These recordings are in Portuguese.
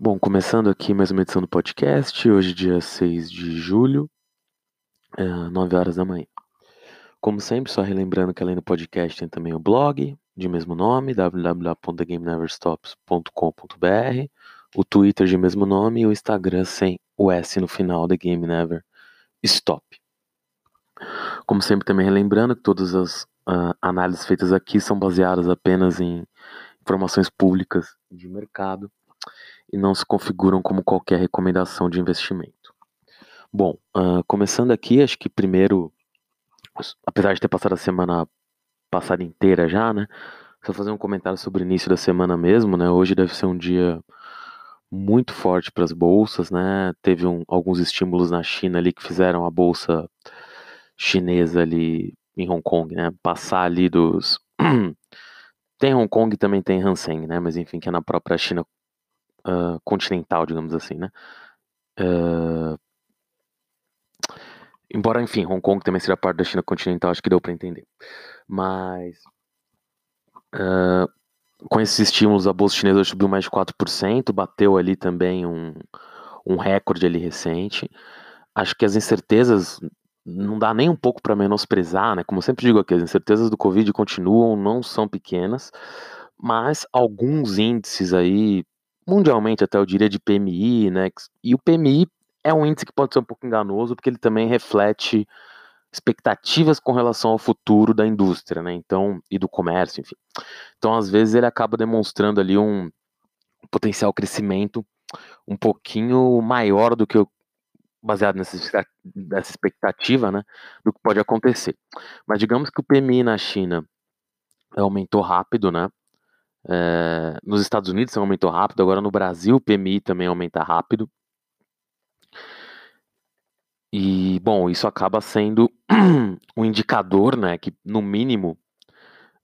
Bom, começando aqui mais uma edição do podcast, hoje dia 6 de julho, é, 9 horas da manhã. Como sempre, só relembrando que além do podcast tem também o blog, de mesmo nome, www.thegameneverstops.com.br, o Twitter de mesmo nome e o Instagram sem o S no final, The Game Never Stop. Como sempre, também relembrando que todas as uh, análises feitas aqui são baseadas apenas em informações públicas de mercado e não se configuram como qualquer recomendação de investimento. Bom, uh, começando aqui, acho que primeiro, apesar de ter passado a semana passada inteira já, né? Só fazer um comentário sobre o início da semana mesmo, né? Hoje deve ser um dia muito forte para as bolsas, né? Teve um, alguns estímulos na China ali que fizeram a bolsa chinesa ali em Hong Kong, né? Passar ali dos tem Hong Kong também tem Hang né? Mas enfim, que é na própria China uh, continental, digamos assim, né? Uh, embora, enfim, Hong Kong também seja parte da China continental, acho que deu para entender. Mas uh, com esses estímulos, a bolsa chinesa subiu mais de 4%, bateu ali também um, um recorde ali recente. Acho que as incertezas não dá nem um pouco para menosprezar, né? Como eu sempre digo aqui, as incertezas do Covid continuam, não são pequenas, mas alguns índices aí mundialmente até eu diria de PMI, né? E o PMI é um índice que pode ser um pouco enganoso, porque ele também reflete expectativas com relação ao futuro da indústria, né? Então, e do comércio, enfim. Então, às vezes ele acaba demonstrando ali um potencial crescimento um pouquinho maior do que eu baseado nessa, nessa expectativa, né, do que pode acontecer. Mas digamos que o PMI na China aumentou rápido, né? É, nos Estados Unidos aumentou rápido, agora no Brasil o PMI também aumenta rápido. E, bom, isso acaba sendo um indicador, né, que no mínimo,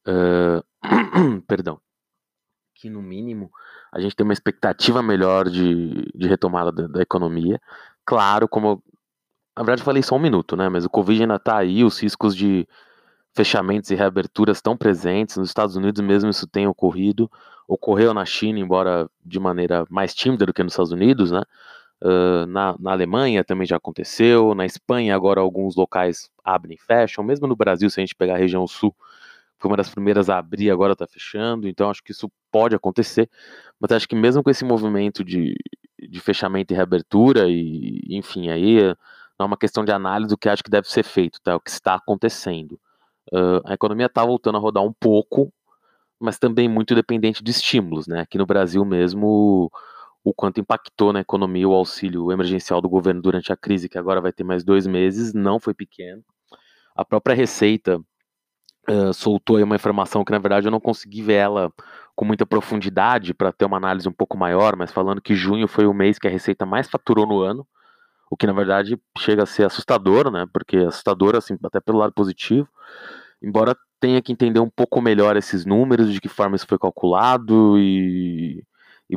uh, perdão, que no mínimo a gente tem uma expectativa melhor de, de retomada da, da economia. Claro, como, na verdade eu falei só um minuto, né, mas o Covid ainda está aí, os riscos de fechamentos e reaberturas estão presentes. Nos Estados Unidos mesmo isso tem ocorrido. Ocorreu na China, embora de maneira mais tímida do que nos Estados Unidos, né? Uh, na, na, Alemanha também já aconteceu, na Espanha agora alguns locais abrem e fecham, mesmo no Brasil, se a gente pegar a região sul, foi uma das primeiras a abrir, agora está fechando, então acho que isso pode acontecer, mas acho que mesmo com esse movimento de, de fechamento e reabertura, e enfim, aí é uma questão de análise do que acho que deve ser feito, tá? o que está acontecendo. Uh, a economia está voltando a rodar um pouco, mas também muito dependente de estímulos, né? Aqui no Brasil mesmo, o quanto impactou na economia o auxílio emergencial do governo durante a crise, que agora vai ter mais dois meses, não foi pequeno. A própria Receita uh, soltou aí uma informação que, na verdade, eu não consegui ver ela com muita profundidade para ter uma análise um pouco maior, mas falando que junho foi o mês que a Receita mais faturou no ano, o que na verdade chega a ser assustador, né? Porque assustador, assim, até pelo lado positivo, embora tenha que entender um pouco melhor esses números, de que forma isso foi calculado e, e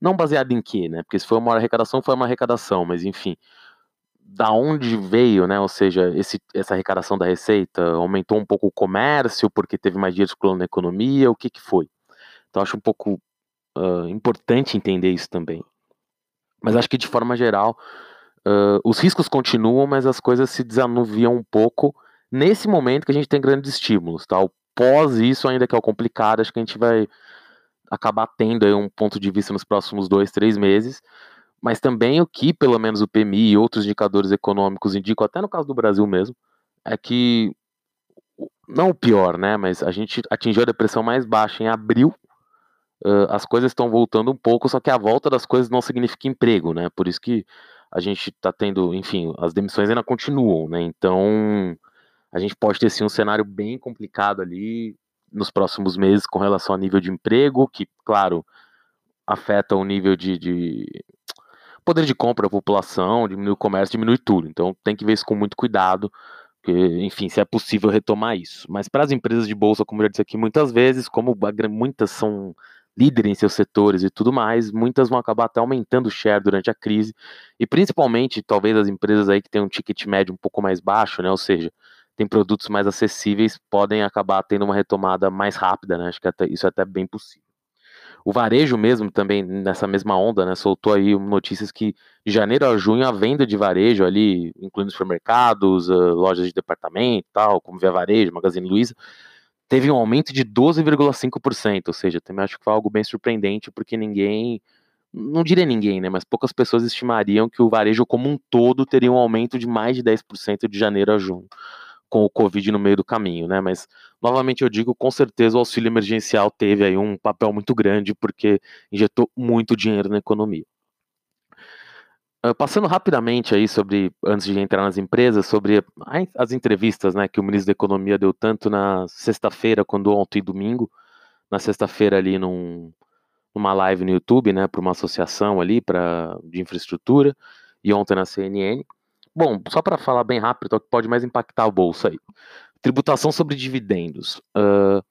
não baseado em quê, né? Porque se foi uma arrecadação, foi uma arrecadação, mas enfim, da onde veio, né? Ou seja, esse, essa arrecadação da receita aumentou um pouco o comércio porque teve mais dinheiro circulando na economia, o que que foi? Então acho um pouco uh, importante entender isso também. Mas acho que de forma geral Uh, os riscos continuam, mas as coisas se desanuviam um pouco nesse momento que a gente tem grandes estímulos, tá? O pós isso ainda que é o complicado, acho que a gente vai acabar tendo aí um ponto de vista nos próximos dois, três meses, mas também o que, pelo menos o PMI e outros indicadores econômicos indicam, até no caso do Brasil mesmo, é que, não o pior, né, mas a gente atingiu a depressão mais baixa em abril, uh, as coisas estão voltando um pouco, só que a volta das coisas não significa emprego, né, por isso que a gente está tendo, enfim, as demissões ainda continuam, né? Então a gente pode ter sim um cenário bem complicado ali nos próximos meses com relação ao nível de emprego, que, claro, afeta o nível de, de poder de compra da população, diminui o comércio, diminui tudo. Então tem que ver isso com muito cuidado, porque, enfim, se é possível retomar isso. Mas para as empresas de bolsa, como eu já disse aqui muitas vezes, como muitas são líder em seus setores e tudo mais, muitas vão acabar até aumentando o share durante a crise, e principalmente, talvez as empresas aí que têm um ticket médio um pouco mais baixo, né, ou seja, tem produtos mais acessíveis, podem acabar tendo uma retomada mais rápida, né, acho que até, isso é até bem possível. O varejo mesmo também nessa mesma onda, né, soltou aí notícias que de janeiro a junho a venda de varejo ali, incluindo supermercados, uh, lojas de departamento, tal, como Via Varejo, Magazine Luiza, teve um aumento de 12,5%, ou seja, também acho que foi algo bem surpreendente porque ninguém não diria ninguém, né, mas poucas pessoas estimariam que o varejo como um todo teria um aumento de mais de 10% de janeiro a junho com o Covid no meio do caminho, né? Mas novamente eu digo, com certeza o auxílio emergencial teve aí um papel muito grande porque injetou muito dinheiro na economia. Uh, passando rapidamente aí sobre, antes de entrar nas empresas, sobre as entrevistas né, que o ministro da Economia deu tanto na sexta-feira, quando ontem e domingo, na sexta-feira ali num, numa live no YouTube, né, para uma associação ali pra, de infraestrutura, e ontem na CNN. Bom, só para falar bem rápido, é o que pode mais impactar a bolsa aí. Tributação sobre dividendos. Uh,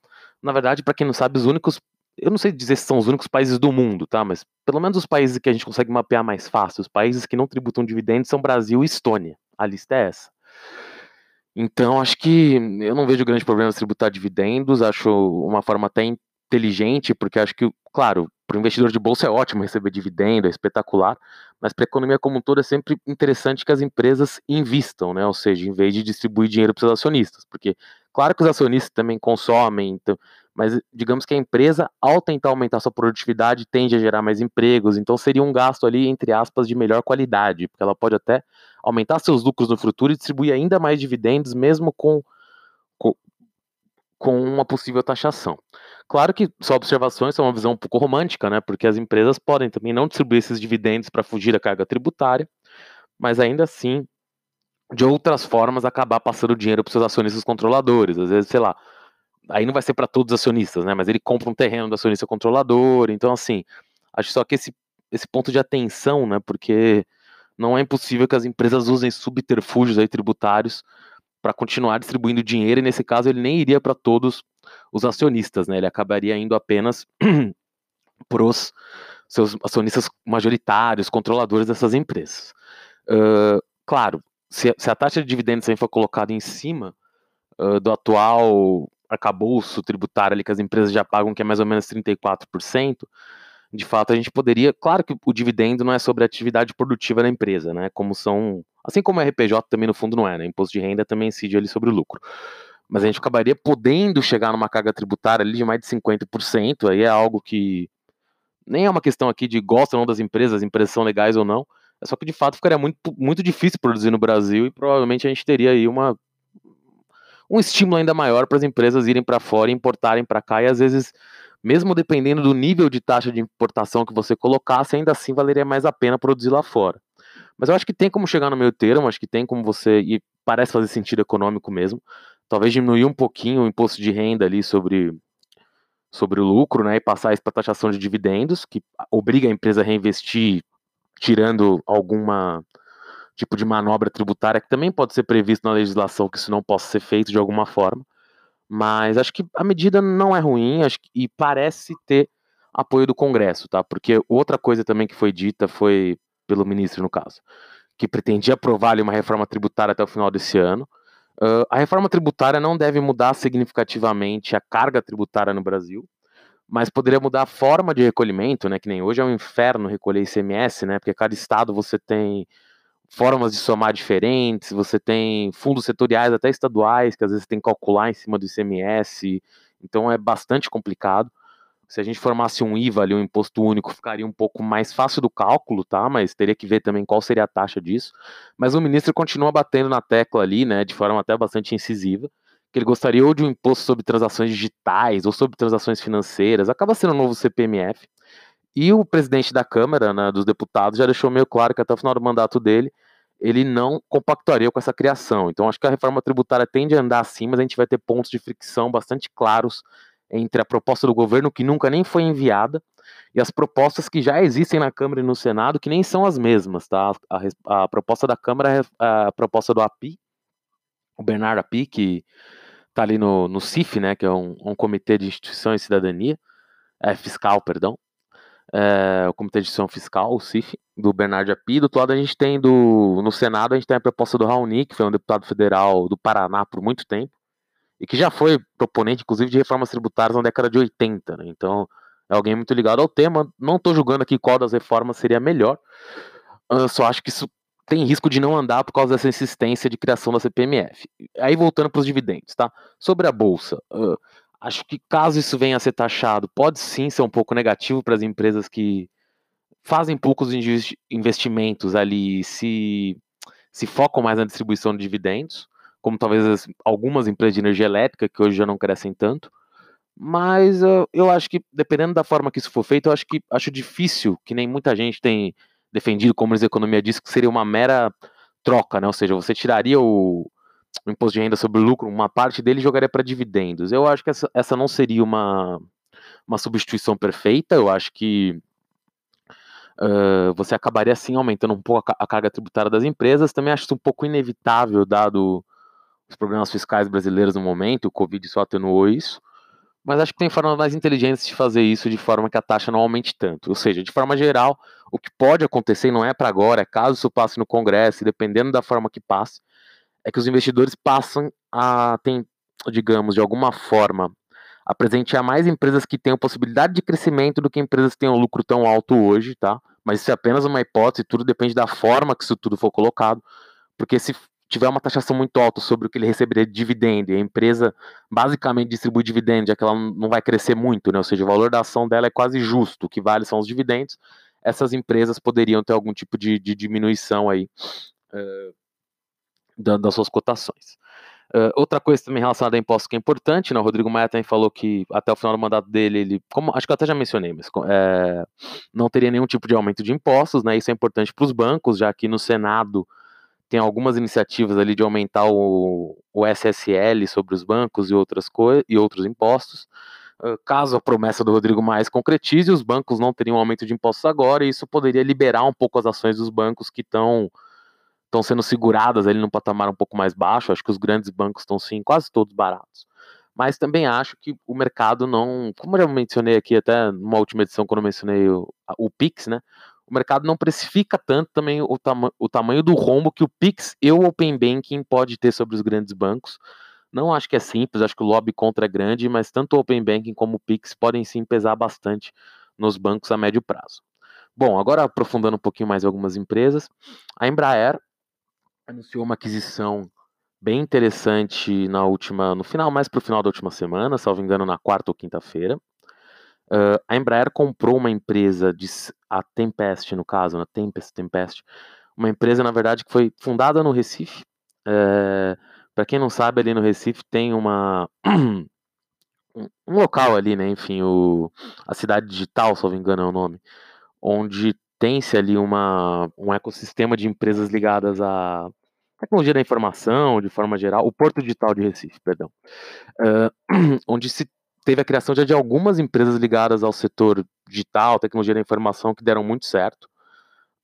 na verdade, para quem não sabe, os únicos. Eu não sei dizer se são os únicos países do mundo, tá? Mas pelo menos os países que a gente consegue mapear mais fácil, os países que não tributam dividendos são Brasil e Estônia. A lista é essa. Então, acho que eu não vejo grande problema em tributar dividendos, acho uma forma até inteligente, porque acho que, claro, para o investidor de bolsa é ótimo receber dividendo, é espetacular, mas para a economia como um todo é sempre interessante que as empresas invistam, né? Ou seja, em vez de distribuir dinheiro para os acionistas, porque claro que os acionistas também consomem, então, mas digamos que a empresa, ao tentar aumentar sua produtividade, tende a gerar mais empregos, então seria um gasto ali, entre aspas, de melhor qualidade, porque ela pode até aumentar seus lucros no futuro e distribuir ainda mais dividendos, mesmo com, com, com uma possível taxação. Claro que só observações são uma visão um pouco romântica, né? Porque as empresas podem também não distribuir esses dividendos para fugir da carga tributária, mas ainda assim, de outras formas, acabar passando dinheiro para seus acionistas controladores. Às vezes, sei lá, aí não vai ser para todos os acionistas, né? Mas ele compra um terreno do acionista controlador. Então, assim, acho só que esse, esse ponto de atenção, né? Porque não é impossível que as empresas usem subterfúgios aí tributários para continuar distribuindo dinheiro, e nesse caso ele nem iria para todos os acionistas, né? Ele acabaria indo apenas para os seus acionistas majoritários, controladores dessas empresas. Uh, claro, se, se, a taxa de dividendos for colocada em cima uh, do atual arcabouço tributário ali que as empresas já pagam, que é mais ou menos 34%, de fato a gente poderia. Claro que o dividendo não é sobre a atividade produtiva da empresa, né? Como são. Assim como o RPJ também no fundo não é, né? Imposto de renda também incide ali sobre o lucro mas a gente acabaria podendo chegar numa carga tributária ali de mais de 50%, aí é algo que nem é uma questão aqui de gostam ou não das empresas, as empresas são legais ou não, é só que de fato ficaria muito, muito difícil produzir no Brasil e provavelmente a gente teria aí uma um estímulo ainda maior para as empresas irem para fora e importarem para cá e às vezes mesmo dependendo do nível de taxa de importação que você colocasse, ainda assim valeria mais a pena produzir lá fora. Mas eu acho que tem como chegar no meio termo, acho que tem como você, e parece fazer sentido econômico mesmo, talvez diminuir um pouquinho o imposto de renda ali sobre, sobre o lucro, né, e passar isso para taxação de dividendos, que obriga a empresa a reinvestir, tirando alguma tipo de manobra tributária que também pode ser previsto na legislação que isso não possa ser feito de alguma forma. Mas acho que a medida não é ruim, acho que, e parece ter apoio do Congresso, tá? Porque outra coisa também que foi dita foi pelo ministro no caso, que pretendia aprovar uma reforma tributária até o final desse ano. Uh, a reforma tributária não deve mudar significativamente a carga tributária no Brasil, mas poderia mudar a forma de recolhimento, né? Que nem hoje é um inferno recolher ICMS, né? Porque cada estado você tem formas de somar diferentes, você tem fundos setoriais, até estaduais, que às vezes tem que calcular em cima do ICMS, então é bastante complicado. Se a gente formasse um IVA ali, um imposto único, ficaria um pouco mais fácil do cálculo, tá? Mas teria que ver também qual seria a taxa disso. Mas o ministro continua batendo na tecla ali, né, de forma até bastante incisiva, que ele gostaria ou de um imposto sobre transações digitais ou sobre transações financeiras, acaba sendo um novo CPMF. E o presidente da Câmara, né, dos deputados, já deixou meio claro que até o final do mandato dele, ele não compactuaria com essa criação. Então, acho que a reforma tributária tende a andar assim, mas a gente vai ter pontos de fricção bastante claros entre a proposta do governo, que nunca nem foi enviada, e as propostas que já existem na Câmara e no Senado, que nem são as mesmas, tá? A, a proposta da Câmara é a proposta do API, o Bernardo API, que está ali no, no CIF, né, que é um, um Comitê de Instituição e Cidadania, é, Fiscal, perdão, é, o Comitê de Instituição Fiscal, o CIF, do Bernardo Api. Do outro lado, a gente tem do, no Senado, a gente tem a proposta do Raoni, que foi um deputado federal do Paraná por muito tempo, e que já foi proponente, inclusive, de reformas tributárias na década de 80, né? Então, é alguém muito ligado ao tema. Não estou julgando aqui qual das reformas seria melhor. Eu só acho que isso tem risco de não andar por causa dessa insistência de criação da CPMF. Aí voltando para os dividendos, tá? Sobre a bolsa, acho que caso isso venha a ser taxado, pode sim ser um pouco negativo para as empresas que fazem poucos investimentos ali, se se focam mais na distribuição de dividendos, como talvez algumas empresas de energia elétrica que hoje já não crescem tanto. Mas uh, eu acho que, dependendo da forma que isso for feito, eu acho que acho difícil, que nem muita gente tem defendido, como a economia diz, que seria uma mera troca, né? Ou seja, você tiraria o, o imposto de renda sobre lucro, uma parte dele jogaria para dividendos. Eu acho que essa, essa não seria uma, uma substituição perfeita. Eu acho que uh, você acabaria assim aumentando um pouco a, a, carga tributária das empresas. Também acho isso um pouco inevitável, dado os problemas fiscais brasileiros no momento. O Covid só atenuou isso. Mas acho que tem formas mais inteligentes de fazer isso de forma que a taxa não aumente tanto. Ou seja, de forma geral, o que pode acontecer não é para agora, é caso isso passe no Congresso, dependendo da forma que passe, é que os investidores passam a, tem, digamos, de alguma forma, a presentear mais empresas que tenham possibilidade de crescimento do que empresas que tenham lucro tão alto hoje, tá? Mas isso é apenas uma hipótese, tudo depende da forma que isso tudo for colocado, porque se tiver uma taxação muito alta sobre o que ele receberia de dividendo, e a empresa basicamente distribui dividendo, já que ela não vai crescer muito, né? ou seja, o valor da ação dela é quase justo, o que vale são os dividendos, essas empresas poderiam ter algum tipo de, de diminuição aí uh, das suas cotações. Uh, outra coisa também relacionada a impostos que é importante, né? O Rodrigo Maia também falou que até o final do mandato dele, ele, como acho que eu até já mencionei, mas é, não teria nenhum tipo de aumento de impostos, né? Isso é importante para os bancos, já que no Senado tem algumas iniciativas ali de aumentar o, o SSL sobre os bancos e outras coisas e outros impostos. caso a promessa do Rodrigo Mais concretize, os bancos não teriam aumento de impostos agora, e isso poderia liberar um pouco as ações dos bancos que estão estão sendo seguradas ali num patamar um pouco mais baixo. Acho que os grandes bancos estão sim quase todos baratos. Mas também acho que o mercado não, como eu já mencionei aqui até numa última edição quando eu mencionei o, o Pix, né? o mercado não precifica tanto também o, tama o tamanho do rombo que o Pix e o Open Banking pode ter sobre os grandes bancos. Não acho que é simples, acho que o lobby contra é grande, mas tanto o Open Banking como o Pix podem sim pesar bastante nos bancos a médio prazo. Bom, agora aprofundando um pouquinho mais algumas empresas, a Embraer anunciou uma aquisição bem interessante na última, no final, mais para o final da última semana, salvo engano, na quarta ou quinta-feira. Uh, a Embraer comprou uma empresa, de, a Tempest, no caso, né, Tempest, Tempest, uma empresa, na verdade, que foi fundada no Recife. É, Para quem não sabe, ali no Recife tem uma um, local ali, né? Enfim, o, a cidade digital, se não me engano é o nome, onde tem-se ali uma, um ecossistema de empresas ligadas à tecnologia da informação, de forma geral, o Porto Digital de Recife, perdão, uh, onde se teve a criação já de algumas empresas ligadas ao setor digital, tecnologia da informação, que deram muito certo.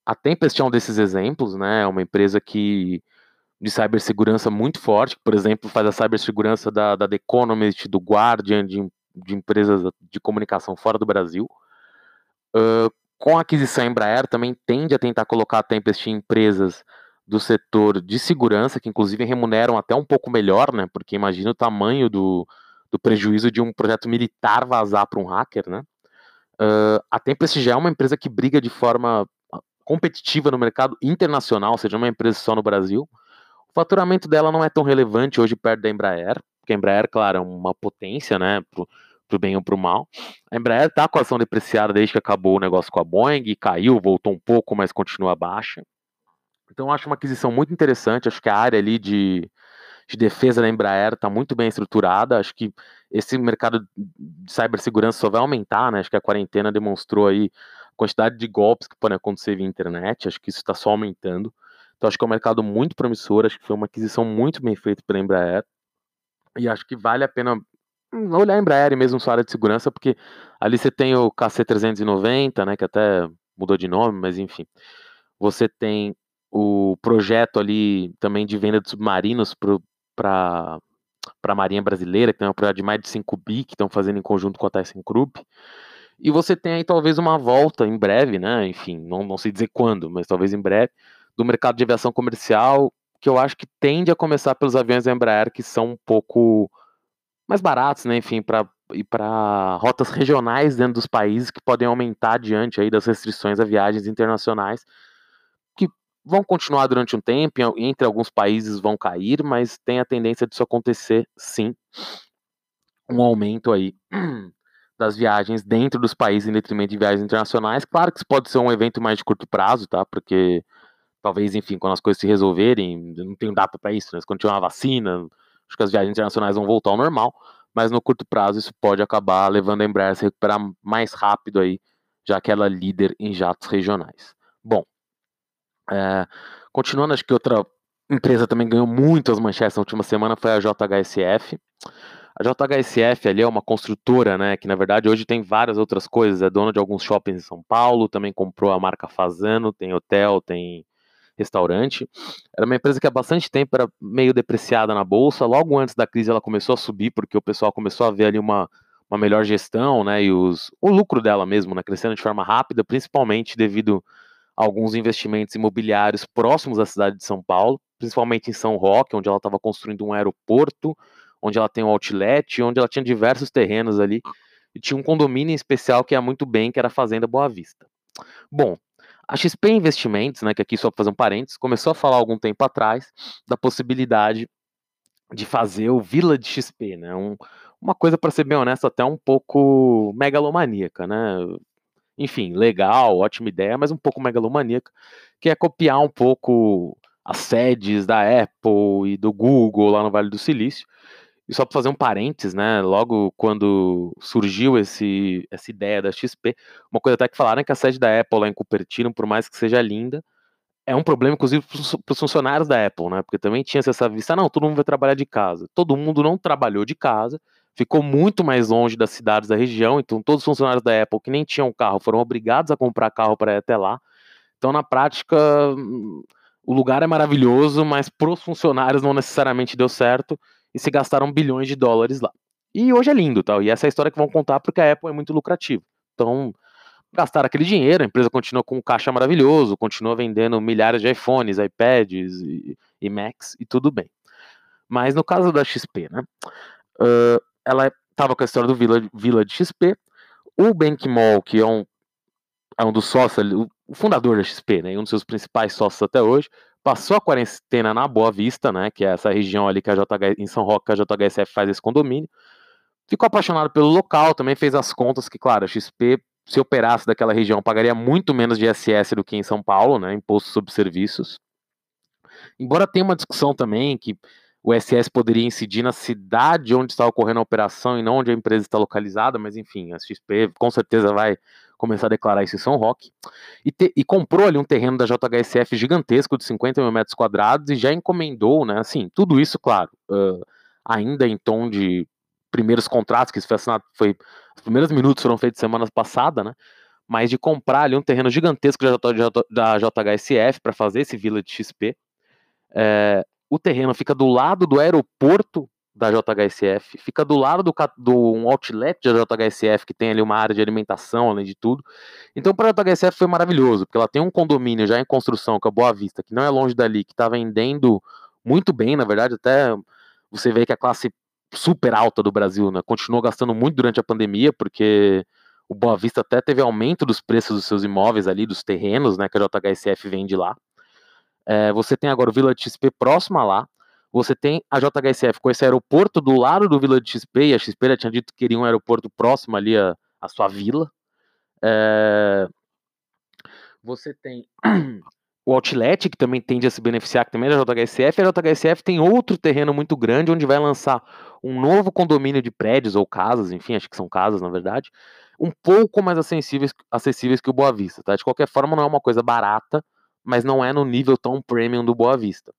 A Tempest é um desses exemplos, né? É uma empresa que de cibersegurança muito forte, que, por exemplo, faz a cibersegurança da, da The Economist, do Guardian, de, de empresas de comunicação fora do Brasil. Uh, com a aquisição Embraer, também tende a tentar colocar a Tempest em empresas do setor de segurança, que inclusive remuneram até um pouco melhor, né? Porque imagina o tamanho do, do prejuízo de um projeto militar vazar para um hacker, né? Uh, a Tempest já é uma empresa que briga de forma competitiva no mercado internacional, ou seja, uma empresa só no Brasil. O faturamento dela não é tão relevante hoje perto da Embraer, porque a Embraer, claro, é uma potência, né, pro, pro bem ou pro mal. A Embraer está com a ação depreciada desde que acabou o negócio com a Boeing, caiu, voltou um pouco, mas continua baixa. Então, acho uma aquisição muito interessante, acho que a área ali de de defesa da Embraer está muito bem estruturada. Acho que esse mercado de cibersegurança só vai aumentar, né? Acho que a quarentena demonstrou aí a quantidade de golpes que podem acontecer via internet. Acho que isso está só aumentando. Então acho que é um mercado muito promissor. Acho que foi uma aquisição muito bem feita pela Embraer. E acho que vale a pena olhar a Embraer mesmo sua área de segurança, porque ali você tem o KC390, né? Que até mudou de nome, mas enfim. Você tem o projeto ali também de venda de submarinos para a Marinha Brasileira, que tem um projeto de mais de 5 bi que estão fazendo em conjunto com a ThyssenKrupp. E você tem aí talvez uma volta em breve, né? Enfim, não, não sei dizer quando, mas talvez em breve, do mercado de aviação comercial, que eu acho que tende a começar pelos aviões da Embraer, que são um pouco mais baratos, né? Enfim, para e para rotas regionais dentro dos países que podem aumentar diante aí das restrições a viagens internacionais, que vão continuar durante um tempo, entre alguns países vão cair, mas tem a tendência disso acontecer sim. Um aumento aí das viagens dentro dos países em detrimento de viagens internacionais. Claro que isso pode ser um evento mais de curto prazo, tá? Porque talvez, enfim, quando as coisas se resolverem, não tenho data para isso, né? Quando tiver uma vacina, acho que as viagens internacionais vão voltar ao normal, mas no curto prazo isso pode acabar levando a Embraer a se recuperar mais rápido aí, já que ela é líder em jatos regionais. Bom, é, continuando, acho que outra empresa também ganhou muito as manchetes na última semana foi a JHSF. A JHSF ali é uma construtora, né, que na verdade hoje tem várias outras coisas, é dona de alguns shoppings em São Paulo, também comprou a marca Fazano, tem hotel, tem restaurante. Era uma empresa que há bastante tempo era meio depreciada na bolsa. Logo antes da crise ela começou a subir porque o pessoal começou a ver ali uma, uma melhor gestão, né, e os, o lucro dela mesmo, né, crescendo de forma rápida, principalmente devido a alguns investimentos imobiliários próximos à cidade de São Paulo, principalmente em São Roque, onde ela estava construindo um aeroporto, onde ela tem um outlet, onde ela tinha diversos terrenos ali, e tinha um condomínio em especial que ia muito bem, que era a Fazenda Boa Vista. Bom, a XP Investimentos, né, que aqui só para fazer um parênteses, começou a falar algum tempo atrás da possibilidade de fazer o Vila de XP, né, um, uma coisa, para ser bem honesto, até um pouco megalomaníaca, né, enfim, legal, ótima ideia, mas um pouco megalomaníaca, que é copiar um pouco as sedes da Apple e do Google lá no Vale do Silício, e só para fazer um parênteses, né? Logo quando surgiu esse, essa ideia da XP, uma coisa até que falaram é que a sede da Apple lá em Cupertino, por mais que seja linda, é um problema, inclusive, para os funcionários da Apple, né? Porque também tinha essa vista, não, todo mundo vai trabalhar de casa. Todo mundo não trabalhou de casa, ficou muito mais longe das cidades da região, então todos os funcionários da Apple que nem tinham carro foram obrigados a comprar carro para ir até lá. Então, na prática, o lugar é maravilhoso, mas para os funcionários não necessariamente deu certo e se gastaram bilhões de dólares lá. E hoje é lindo, tal. E essa é a história que vão contar porque a Apple é muito lucrativa. Então, gastaram aquele dinheiro, a empresa continua com um caixa maravilhoso, continua vendendo milhares de iPhones, iPads e, e Macs e tudo bem. Mas no caso da XP, né? Uh, ela estava com a história do Vila, de XP. O Bank Mall, que é um, é um dos sócios, o fundador da XP, né? Um dos seus principais sócios até hoje, passou a quarentena na Boa Vista, né, que é essa região ali que a JH, em São Roque que a JHSF faz esse condomínio. Ficou apaixonado pelo local, também fez as contas que, claro, a XP, se operasse daquela região, pagaria muito menos de ISS do que em São Paulo, né, imposto sobre serviços. Embora tenha uma discussão também que o ISS poderia incidir na cidade onde está ocorrendo a operação e não onde a empresa está localizada, mas enfim, a XP com certeza vai começar a declarar isso em São Roque, e, te, e, comprou ali um terreno da JHSF gigantesco de 50 mil metros quadrados e já encomendou, né, assim, tudo isso, claro, uh, ainda em tom de primeiros contratos, que isso foi assinado, foi, os primeiros minutos foram feitos semana passada, né, mas de comprar ali um terreno gigantesco da, JHSF para fazer esse Vila de XP, é, o terreno fica do lado do aeroporto da JHSF, fica do lado do, do um outlet da JHSF, que tem ali uma área de alimentação, além de tudo. Então, para a JHSF foi maravilhoso, porque ela tem um condomínio já em construção, que é Boa Vista, que não é longe dali, que está vendendo muito bem, na verdade, até você vê que a classe super alta do Brasil, né, continuou gastando muito durante a pandemia, porque o Boa Vista até teve aumento dos preços dos seus imóveis ali, dos terrenos, né, que a JHSF vende lá. É, você tem agora o Vila XP próxima lá, você tem a JHSF com esse aeroporto do lado do Vila de XP, e a XP já tinha dito que queria um aeroporto próximo ali à, à sua vila. É... Você tem o Outlet, que também tende a se beneficiar, que também é da JHSF, a JHSF tem outro terreno muito grande, onde vai lançar um novo condomínio de prédios ou casas, enfim, acho que são casas, na verdade, um pouco mais acessíveis, acessíveis que o Boa Vista, tá? De qualquer forma, não é uma coisa barata, mas não é no nível tão premium do Boa Vista.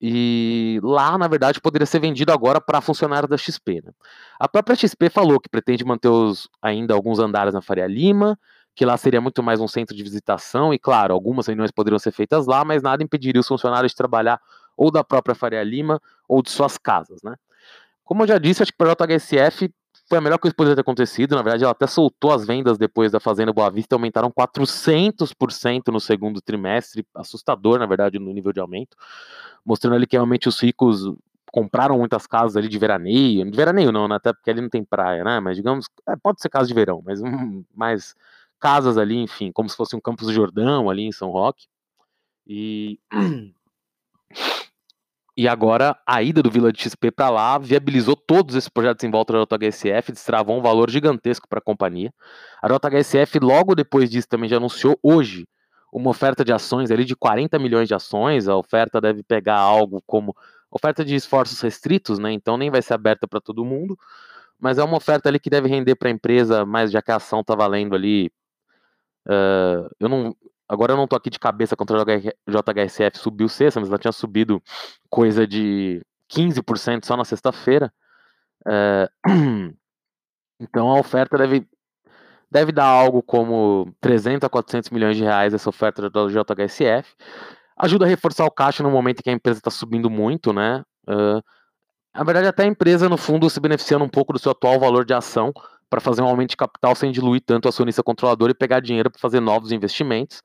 E lá, na verdade, poderia ser vendido agora para funcionários da XP. Né? A própria XP falou que pretende manter os, ainda alguns andares na Faria Lima, que lá seria muito mais um centro de visitação, e claro, algumas reuniões poderiam ser feitas lá, mas nada impediria os funcionários de trabalhar ou da própria Faria Lima ou de suas casas. Né? Como eu já disse, acho que para a JHSF foi a melhor coisa que poderia ter acontecido. Na verdade, ela até soltou as vendas depois da Fazenda Boa Vista, aumentaram 400% no segundo trimestre, assustador, na verdade, no nível de aumento, mostrando ali que realmente os ricos compraram muitas casas ali de veraneio, de veraneio não, né, até porque ali não tem praia, né, mas digamos, é, pode ser casa de verão, mas um, mais casas ali, enfim, como se fosse um Campos do Jordão ali em São Roque. E e agora a ida do Vila de XP para lá viabilizou todos esses projetos em volta da JHSF, destravou um valor gigantesco para a companhia. A JHSF logo depois disso também já anunciou hoje uma oferta de ações ali de 40 milhões de ações. A oferta deve pegar algo como oferta de esforços restritos, né? Então nem vai ser aberta para todo mundo, mas é uma oferta ali que deve render para a empresa, mas já que a ação está valendo ali, uh, eu não, Agora eu não tô aqui de cabeça contra a JHSF subiu sexta, mas ela tinha subido coisa de 15% só na sexta-feira. É, então a oferta deve, deve dar algo como 300 a 400 milhões de reais essa oferta da JHSF. Ajuda a reforçar o caixa no momento em que a empresa está subindo muito, né? Uh, na verdade, até a empresa, no fundo, se beneficiando um pouco do seu atual valor de ação, para fazer um aumento de capital sem diluir tanto o acionista controlador e pegar dinheiro para fazer novos investimentos.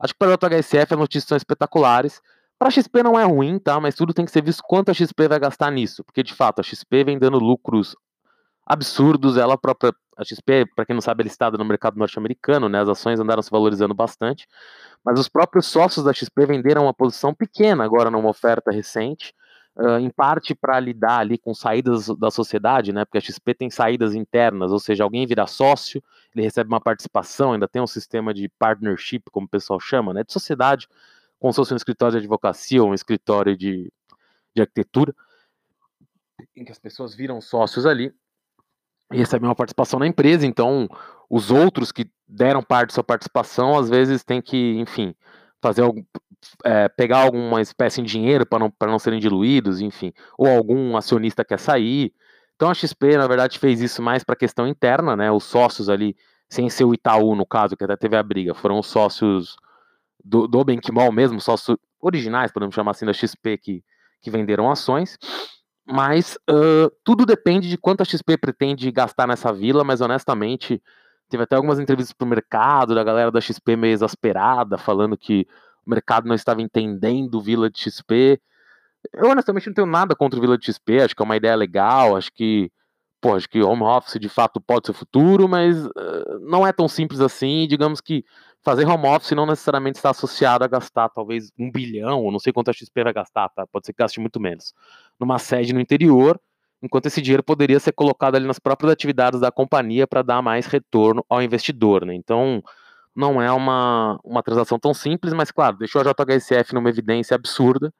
Acho que para o HSF as notícias são espetaculares. Para a XP não é ruim, tá? Mas tudo tem que ser visto quanto a XP vai gastar nisso, porque de fato a XP vem dando lucros absurdos. Ela própria, a XP, para quem não sabe, é listada no mercado norte-americano, né? As ações andaram se valorizando bastante, mas os próprios sócios da XP venderam uma posição pequena agora numa oferta recente uh, em parte para lidar ali com saídas da sociedade, né? Porque a XP tem saídas internas, ou seja, alguém vira sócio, ele recebe uma participação, ainda tem um sistema de partnership, como o pessoal chama, né? De sociedade, como se fosse um escritório de advocacia ou um escritório de, de arquitetura, em que as pessoas viram sócios ali e recebem uma participação na empresa, então os outros que deram parte da sua participação, às vezes tem que, enfim, fazer é, pegar alguma espécie de dinheiro para não, não serem diluídos, enfim, ou algum acionista quer sair. Então a XP, na verdade, fez isso mais para questão interna, né? Os sócios ali, sem ser o Itaú, no caso, que até teve a briga, foram os sócios do, do Benquimol mesmo, sócios originais, podemos chamar assim, da XP, que, que venderam ações. Mas uh, tudo depende de quanto a XP pretende gastar nessa vila, mas honestamente, teve até algumas entrevistas para o mercado, da galera da XP meio exasperada, falando que o mercado não estava entendendo o Vila de XP. Eu honestamente não tenho nada contra o Vila de XP, acho que é uma ideia legal, acho que, pô, acho que home office de fato pode ser futuro, mas uh, não é tão simples assim, digamos que fazer home office não necessariamente está associado a gastar talvez um bilhão, ou não sei quanto a XP vai gastar, tá? Pode ser que gaste muito menos. Numa sede no interior, enquanto esse dinheiro poderia ser colocado ali nas próprias atividades da companhia para dar mais retorno ao investidor, né? Então, não é uma, uma transação tão simples, mas claro, deixou a JHSF numa evidência absurda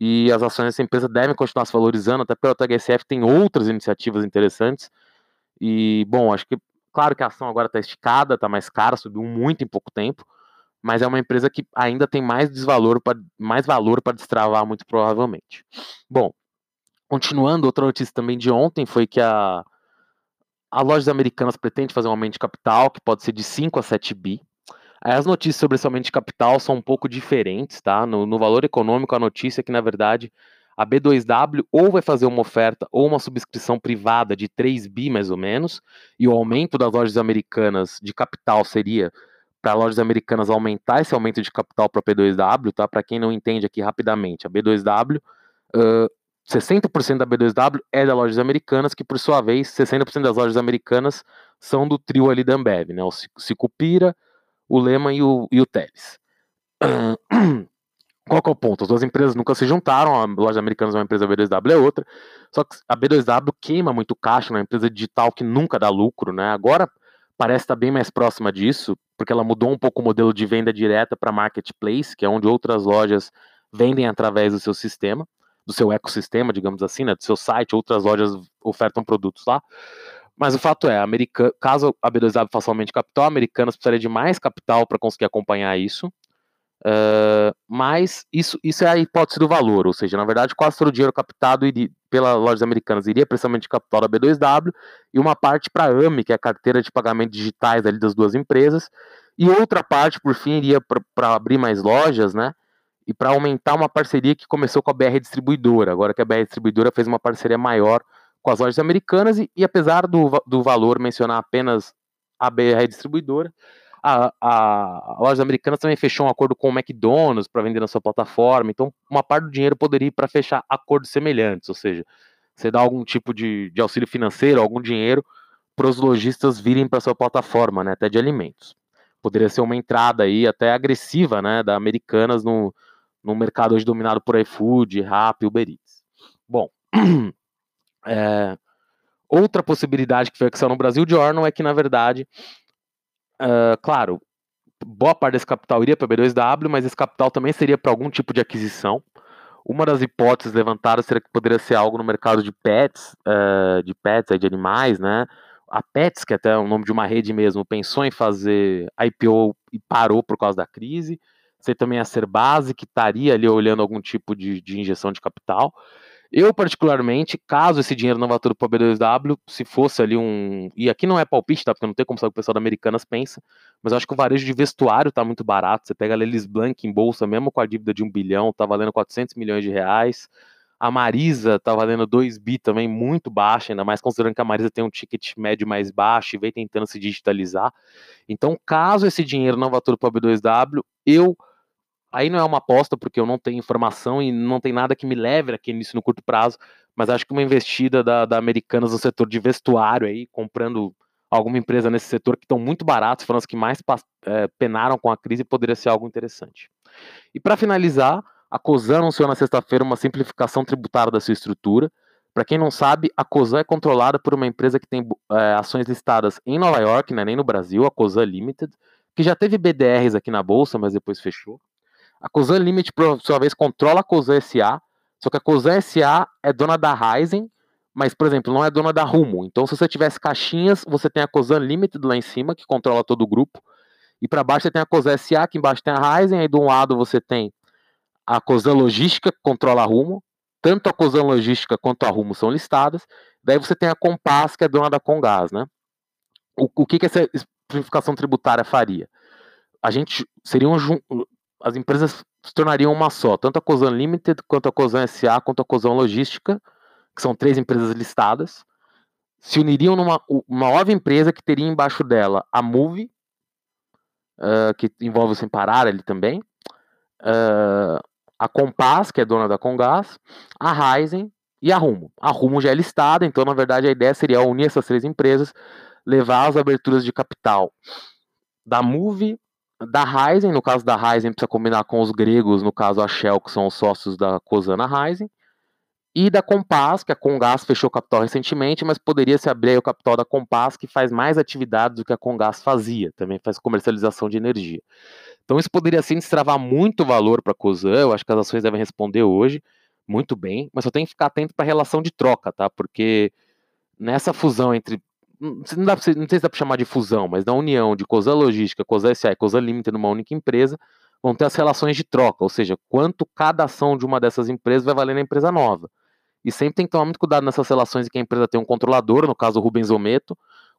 e as ações dessa empresa devem continuar se valorizando, até porque a JHSF tem outras iniciativas interessantes. E, bom, acho que, claro que a ação agora está esticada, está mais cara, subiu muito em pouco tempo, mas é uma empresa que ainda tem mais desvalor pra, mais valor para destravar, muito provavelmente. Bom, continuando, outra notícia também de ontem foi que a, a Lojas Americanas pretende fazer um aumento de capital, que pode ser de 5 a 7 bi. As notícias sobre de capital são um pouco diferentes, tá? No, no valor econômico, a notícia é que, na verdade, a B2W ou vai fazer uma oferta ou uma subscrição privada de 3 bi, mais ou menos, e o aumento das lojas americanas de capital seria para lojas americanas aumentar esse aumento de capital para a B2W, tá? Para quem não entende aqui rapidamente, a B2W, uh, 60% da B2W é da lojas americanas, que por sua vez, 60% das lojas americanas são do trio ali da Ambev, né? O Cicupira, o Lema e o, e o Teles. Qual é o ponto? As duas empresas nunca se juntaram, a loja americana é uma empresa, a B2W é outra, só que a B2W queima muito caixa, é uma empresa digital que nunca dá lucro, né? Agora parece estar bem mais próxima disso, porque ela mudou um pouco o modelo de venda direta para marketplace, que é onde outras lojas vendem através do seu sistema, do seu ecossistema, digamos assim, né? Do seu site, outras lojas ofertam produtos lá. Mas o fato é, America, caso a B2W faça aumento de capital, Americanas precisaria de mais capital para conseguir acompanhar isso. Uh, mas isso, isso é a hipótese do valor, ou seja, na verdade, quase todo o dinheiro captado iria, pela lojas americanas iria precisamente de capital da B2W e uma parte para a AMI, que é a carteira de pagamentos digitais ali das duas empresas, e outra parte, por fim, iria para abrir mais lojas, né? E para aumentar uma parceria que começou com a BR Distribuidora, agora que a BR Distribuidora fez uma parceria maior com as lojas americanas e, e apesar do, do valor mencionar apenas a BR distribuidora, a, a, a lojas americanas também fechou um acordo com o McDonald's para vender na sua plataforma. Então, uma parte do dinheiro poderia ir para fechar acordos semelhantes, ou seja, você dá algum tipo de, de auxílio financeiro, algum dinheiro para os lojistas virem para sua plataforma, né, até de alimentos. Poderia ser uma entrada aí até agressiva, né, da Americanas no, no mercado hoje dominado por iFood, Rappi, Uber Eats. Bom, é, outra possibilidade que foi saiu no Brasil Journal é que, na verdade, claro, boa parte desse capital iria para B2W, mas esse capital também seria para algum tipo de aquisição. Uma das hipóteses levantadas seria que poderia ser algo no mercado de pets, uh, de pets, de animais, né? A Pets, que é até o nome de uma rede mesmo, pensou em fazer IPO e parou por causa da crise. Você também a Serbase, que estaria ali olhando algum tipo de, de injeção de capital. Eu, particularmente, caso esse dinheiro não vá tudo para o B2W, se fosse ali um. E aqui não é palpite, tá? Porque não tem como saber o que o pessoal da Americanas pensa, mas eu acho que o varejo de vestuário tá muito barato. Você pega a Lelis Blanc em bolsa, mesmo com a dívida de um bilhão, tá valendo 400 milhões de reais. A Marisa tá valendo 2 bi também, muito baixa, ainda mais considerando que a Marisa tem um ticket médio mais baixo e vem tentando se digitalizar. Então, caso esse dinheiro não vá tudo para o B2W, eu Aí não é uma aposta, porque eu não tenho informação e não tem nada que me leve aqui nisso no curto prazo, mas acho que uma investida da, da Americanas no setor de vestuário aí, comprando alguma empresa nesse setor que estão muito baratos, foram as que mais é, penaram com a crise, poderia ser algo interessante. E para finalizar, a COSAN anunciou na sexta-feira uma simplificação tributária da sua estrutura. Para quem não sabe, a COSAN é controlada por uma empresa que tem é, ações listadas em Nova York, né, nem no Brasil, a COSAN Limited, que já teve BDRs aqui na bolsa, mas depois fechou. A Cosan Limit, por sua vez, controla a Cosan SA, só que a Cosan SA é dona da Ryzen, mas, por exemplo, não é dona da Rumo. Então, se você tivesse caixinhas, você tem a Cosan Limited lá em cima, que controla todo o grupo, e para baixo você tem a Cosan SA, que embaixo tem a Ryzen, aí de um lado você tem a Cosan Logística, que controla a Rumo, tanto a Cosan Logística quanto a Rumo são listadas, daí você tem a Compass, que é dona da Congás, né? O, o que, que essa simplificação tributária faria? A gente seria um, as empresas se tornariam uma só, tanto a Cosan Limited, quanto a Cosan SA, quanto a Cosan Logística, que são três empresas listadas, se uniriam numa uma nova empresa que teria embaixo dela a Move, uh, que envolve o Sem Parar ali também, uh, a Compass, que é dona da Congás, a Ryzen e a Rumo. A Rumo já é listada, então na verdade a ideia seria unir essas três empresas, levar as aberturas de capital da Move, da Ryzen, no caso da Ryzen, precisa combinar com os gregos, no caso a Shell, que são os sócios da Cosana Ryzen, e da Compass, que a Congás fechou o capital recentemente, mas poderia se abrir o capital da Compass, que faz mais atividades do que a Congás fazia, também faz comercialização de energia. Então isso poderia sim destravar muito valor para a Cosan, eu acho que as ações devem responder hoje, muito bem, mas só tem que ficar atento para a relação de troca, tá? Porque nessa fusão entre não, dá, não sei se dá para chamar de fusão, mas na união de COSA Logística, COSA SA e COSA Limited numa única empresa, vão ter as relações de troca, ou seja, quanto cada ação de uma dessas empresas vai valer na empresa nova. E sempre tem que tomar muito cuidado nessas relações em que a empresa tem um controlador, no caso o Rubens Ometo,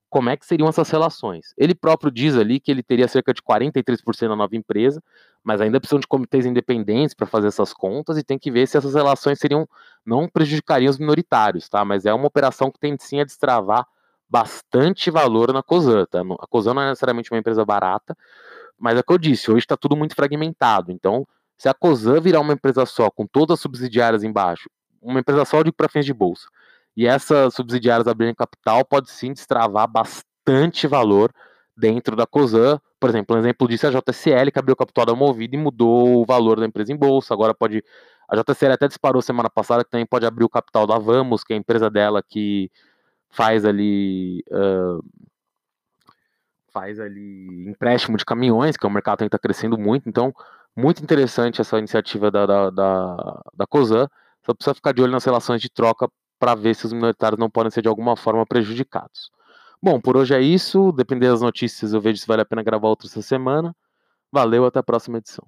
como é que seriam essas relações. Ele próprio diz ali que ele teria cerca de 43% na nova empresa, mas ainda precisam de comitês independentes para fazer essas contas e tem que ver se essas relações seriam não prejudicariam os minoritários, tá? Mas é uma operação que tem sim a destravar bastante valor na Cosan. Tá? A Cosan não é necessariamente uma empresa barata, mas é o que eu disse, hoje está tudo muito fragmentado. Então, se a Cosan virar uma empresa só, com todas as subsidiárias embaixo, uma empresa só de para fins de bolsa, e essas subsidiárias abrirem capital, pode sim destravar bastante valor dentro da Cosan. Por exemplo, um exemplo disso é a JCL, que abriu capital da Movida e mudou o valor da empresa em bolsa. Agora pode. A JCL até disparou semana passada que também pode abrir o capital da Vamos, que é a empresa dela que faz ali uh, faz ali empréstimo de caminhões, que é um mercado que está crescendo muito, então muito interessante essa iniciativa da, da, da, da COSAN, só precisa ficar de olho nas relações de troca para ver se os minoritários não podem ser de alguma forma prejudicados. Bom, por hoje é isso, dependendo das notícias eu vejo se vale a pena gravar outra essa semana. Valeu, até a próxima edição.